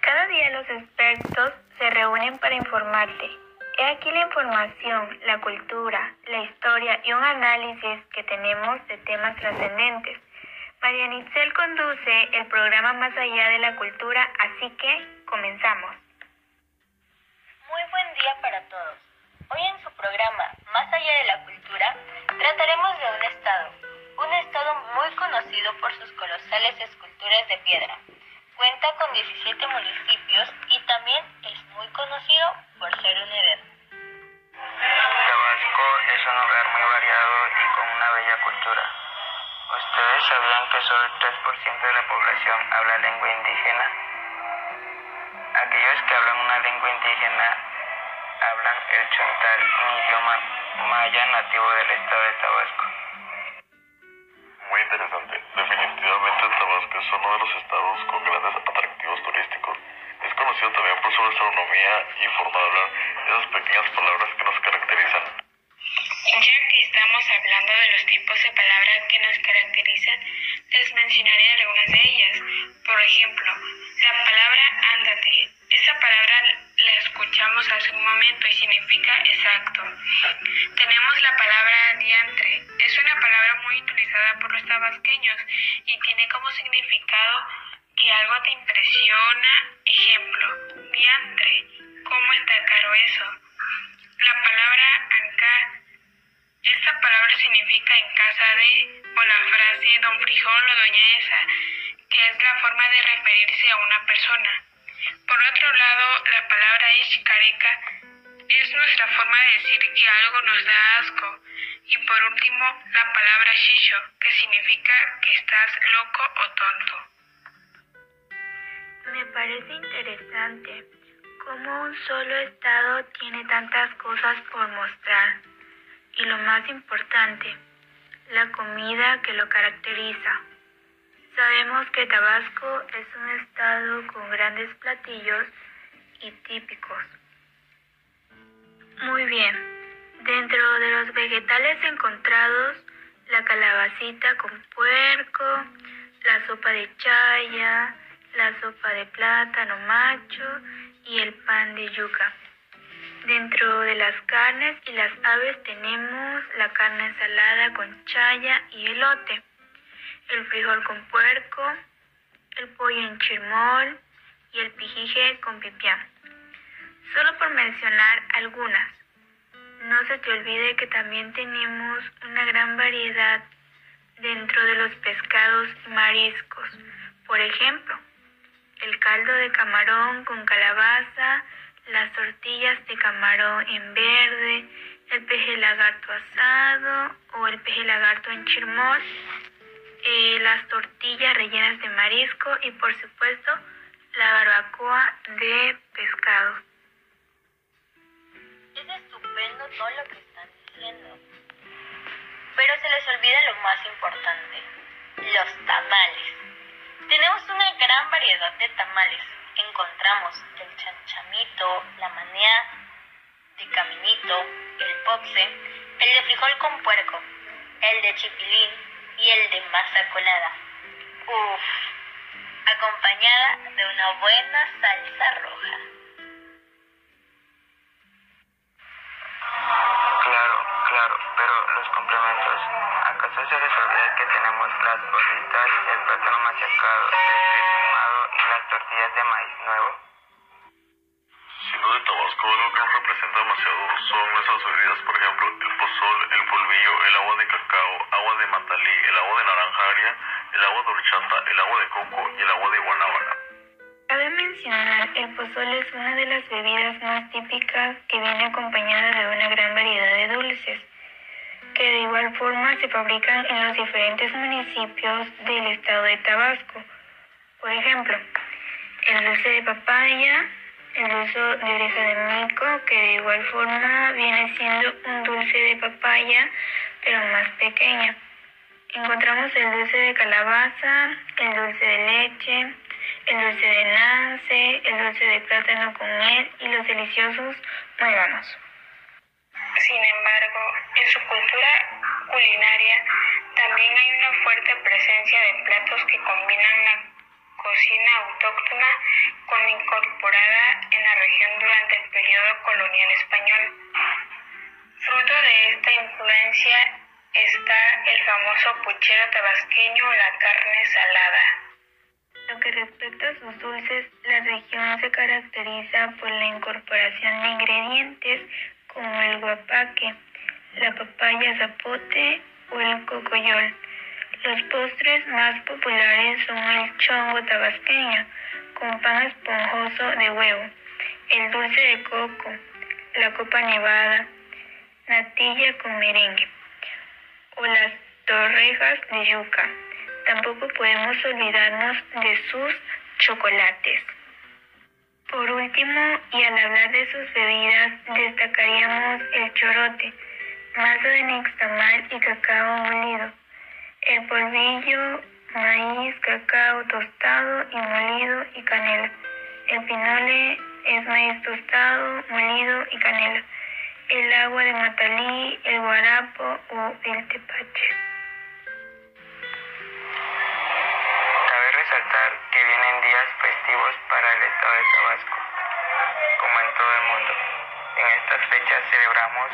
Cada día los expertos se reúnen para informarte. He aquí la información, la cultura, la historia y un análisis que tenemos de temas trascendentes. María Nitzel conduce el programa Más allá de la cultura, así que comenzamos. Muy buen día para todos. Hoy en su programa Más allá de la cultura trataremos de un estado, un estado muy conocido por sus colosales esculturas de piedra. Cuenta con 17 municipios y también es muy conocido por ser un Edén. ¿Ustedes sabían que solo el 3% de la población habla lengua indígena? Aquellos que hablan una lengua indígena hablan el chontal, un idioma maya nativo del estado de Tabasco. Muy interesante. Definitivamente Tabasco es uno de los estados con grandes atractivos turísticos. Es conocido también por su gastronomía y forma de hablar esas pequeñas palabras que nos caracterizan. Ya que estamos hablando de los tipos de palabras que nos caracterizan, les mencionaré don frijol o doña esa, que es la forma de referirse a una persona. Por otro lado, la palabra ishkareca es nuestra forma de decir que algo nos da asco. Y por último, la palabra shisho, que significa que estás loco o tonto. Me parece interesante cómo un solo estado tiene tantas cosas por mostrar. Y lo más importante, la comida que lo caracteriza. Sabemos que Tabasco es un estado con grandes platillos y típicos. Muy bien, dentro de los vegetales encontrados, la calabacita con puerco, la sopa de chaya, la sopa de plátano macho y el pan de yuca. Dentro de las carnes y las aves tenemos la carne ensalada con chaya y elote, el frijol con puerco, el pollo en chirmol y el pijije con pipián. Solo por mencionar algunas. No se te olvide que también tenemos una gran variedad dentro de los pescados y mariscos. Por ejemplo, el caldo de camarón con calabaza, las tortillas de camarón en verde, el peje lagarto asado o el peje lagarto en chirmol, eh, las tortillas rellenas de marisco y por supuesto la barbacoa de pescado. Es estupendo todo lo que están diciendo. Pero se les olvida lo más importante, los tamales. Tenemos una gran variedad de tamales. Encontramos el chanchamito, la manea de caminito, el popse, el de frijol con puerco, el de chipilín y el de masa colada. Uf, acompañada de una buena salsa roja. Claro, claro, pero los complementos. ¿Acaso se les olvida que tenemos las gorditas, el plátano machacado, el queso ahumado y las tortillas de maíz nuevo? Sin duda Tabasco algo que nos representa demasiado son nuestras bebidas, por ejemplo, el pozol, el polvillo, el agua de cacao, de matalí, el agua de naranja agria, el agua de horchata, el agua de coco y el agua de guanábana. Cabe mencionar, el pozole es una de las bebidas más típicas que viene acompañada de una gran variedad de dulces, que de igual forma se fabrican en los diferentes municipios del estado de Tabasco. Por ejemplo, el dulce de papaya, el dulce de oreja de mico, que de igual forma viene siendo un dulce de papaya pero más pequeña. Encontramos el dulce de calabaza, el dulce de leche, el dulce de nance, el dulce de plátano con miel y los deliciosos muéganos. Sin embargo, en su cultura culinaria también hay una fuerte presencia de platos que combinan la cocina autóctona con incorporada en la región durante el periodo colonial español. Fruto de esta influencia está el famoso puchero tabasqueño la carne salada. Lo que respecta a sus dulces, la región se caracteriza por la incorporación de ingredientes como el guapaque, la papaya zapote o el cocoyol. Los postres más populares son el chongo tabasqueño, con pan esponjoso de huevo, el dulce de coco, la copa nevada, natilla con merengue o las torrejas de yuca. Tampoco podemos olvidarnos de sus chocolates. Por último, y al hablar de sus bebidas, destacaríamos el chorote, masa de nixtamal y cacao molido, el polvillo, maíz, cacao tostado y molido y canela. El pinole es maíz tostado, molido y canela. El agua de matalí, el guarapo o el tepache. Cabe resaltar que vienen días festivos para el estado de Tabasco, como en todo el mundo. En estas fechas celebramos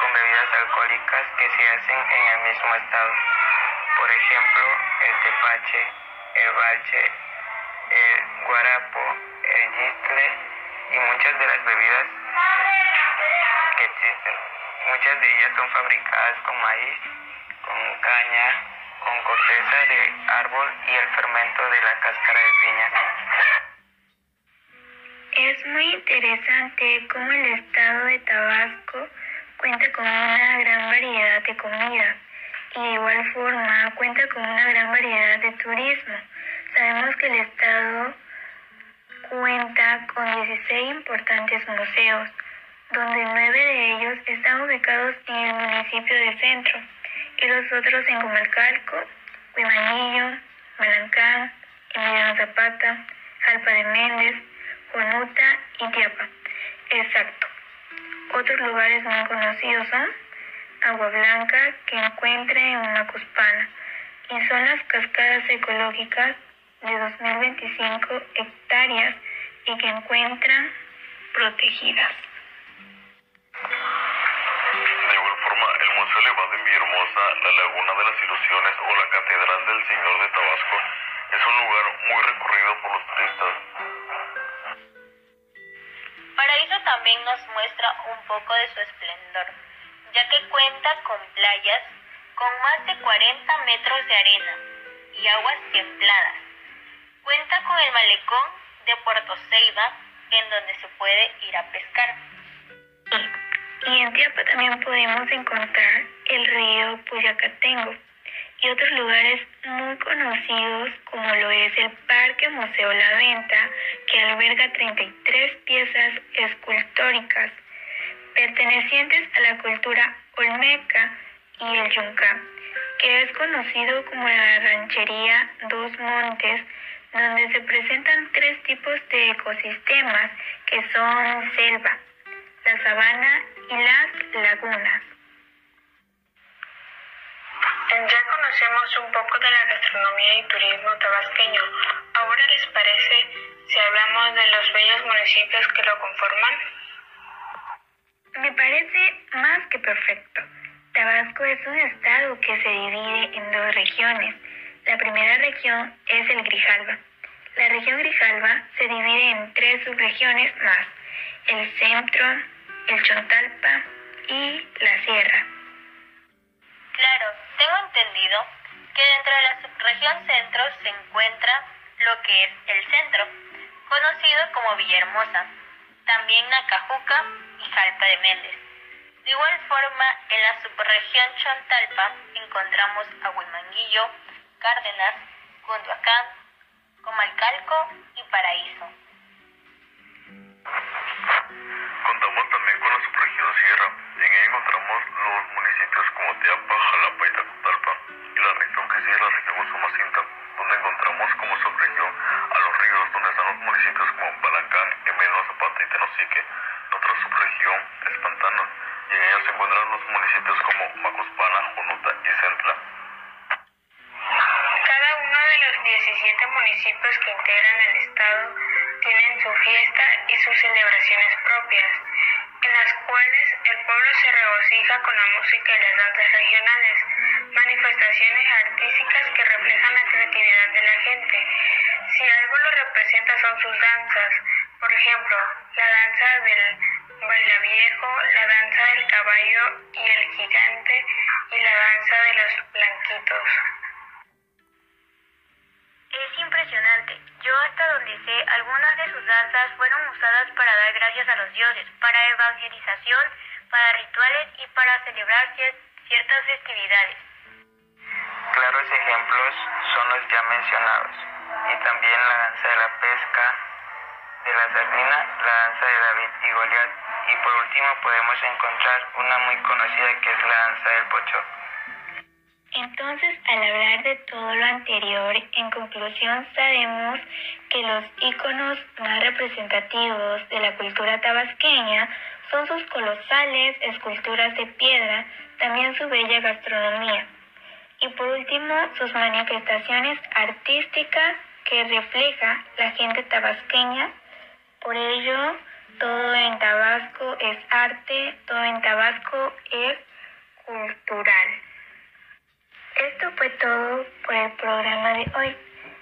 con bebidas alcohólicas que se hacen en el mismo estado. Por ejemplo, el tepache, el balche, el guarapo, el yistle y muchas de las bebidas que existen. Muchas de ellas son fabricadas con maíz, con caña, con corteza de árbol y el fermento de la cáscara de piña. Es muy interesante cómo el estado de Tabasco cuenta con una gran variedad de comida y de igual forma cuenta con una gran variedad de turismo. Sabemos que el estado cuenta con 16 importantes museos, donde nueve de ellos están ubicados en el municipio de Centro y los otros en Comalcalco, Huimanillo, Malancán, Emiliano Zapata, Jalpa de Méndez, Juanuta y Tiapa. Exacto. Otros lugares muy conocidos son Agua Blanca, que encuentra en Macuspana, y son las cascadas ecológicas de 2.025 hectáreas y que encuentran protegidas. De igual forma, el Museo Elevado en Villahermosa, la Laguna de las Ilusiones o la Catedral del Señor de Tabasco es un lugar muy recurrido por los turistas. Paraíso también nos muestra un poco de su esplendor, ya que cuenta con playas con más de 40 metros de arena y aguas templadas. El malecón de Puerto Ceiba, en donde se puede ir a pescar. Y en Tiapa también podemos encontrar el río Puyacatengo y otros lugares muy conocidos como lo es el Parque Museo La Venta, que alberga 33 piezas escultóricas pertenecientes a la cultura olmeca y el yunca, que es conocido como la ranchería Dos Montes, donde se presentan tres tipos de ecosistemas que son selva, la sabana y las lagunas. Ya conocemos un poco de la gastronomía y turismo tabasqueño. Ahora les parece si hablamos de los bellos municipios que lo conforman. Me parece más que perfecto. Tabasco es un estado que se divide en dos regiones. La primera región es el Grijalva. La región Grijalva se divide en tres subregiones más, el centro, el Chontalpa y la Sierra. Claro, tengo entendido que dentro de la subregión centro se encuentra lo que es el centro, conocido como Villahermosa, también Nacajuca y Jalpa de Méndez. De igual forma, en la subregión Chontalpa encontramos a Huimanguillo, Cárdenas, Cunduacán, Comalcalco y Paraíso. Contamos también con la subregión Sierra. En ella encontramos los municipios como Teapa, Jalapa y Tacotalpa, y la región que sigue la región Usumacinta, donde encontramos como subregión a los ríos, donde están los municipios como Balacán, Emeno, Zapata y Tenosique. Otra subregión es Pantano, y en ella se encuentran los municipios como Macuspana, Jonuta y Centla. Cada uno de los 17 municipios que integran el Estado tienen su fiesta y sus celebraciones propias, en las cuales el pueblo se regocija con la música y las danzas regionales, manifestaciones artísticas que reflejan la creatividad de la gente. Si algo lo representa son sus danzas, por ejemplo, la danza del bailaviejo, la danza del caballo y el gigante y la danza de los blanquitos. Yo hasta donde sé, algunas de sus danzas fueron usadas para dar gracias a los dioses, para evangelización, para rituales y para celebrar cier- ciertas festividades. Claros ejemplos son los ya mencionados, y también la danza de la pesca, de la sardina, la danza de David y Goliat, y por último podemos encontrar una muy conocida que es la danza del pocho. Entonces, al hablar de todo lo anterior, en conclusión sabemos que los íconos más representativos de la cultura tabasqueña son sus colosales esculturas de piedra, también su bella gastronomía y por último sus manifestaciones artísticas que refleja la gente tabasqueña. Por ello, todo en Tabasco es arte, todo en Tabasco es cultural. Esto fue todo por el programa de hoy,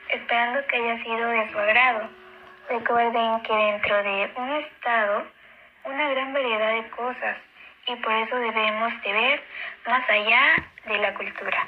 esperando que haya sido de su agrado. Recuerden que dentro de un estado, una gran variedad de cosas y por eso debemos de ver más allá de la cultura.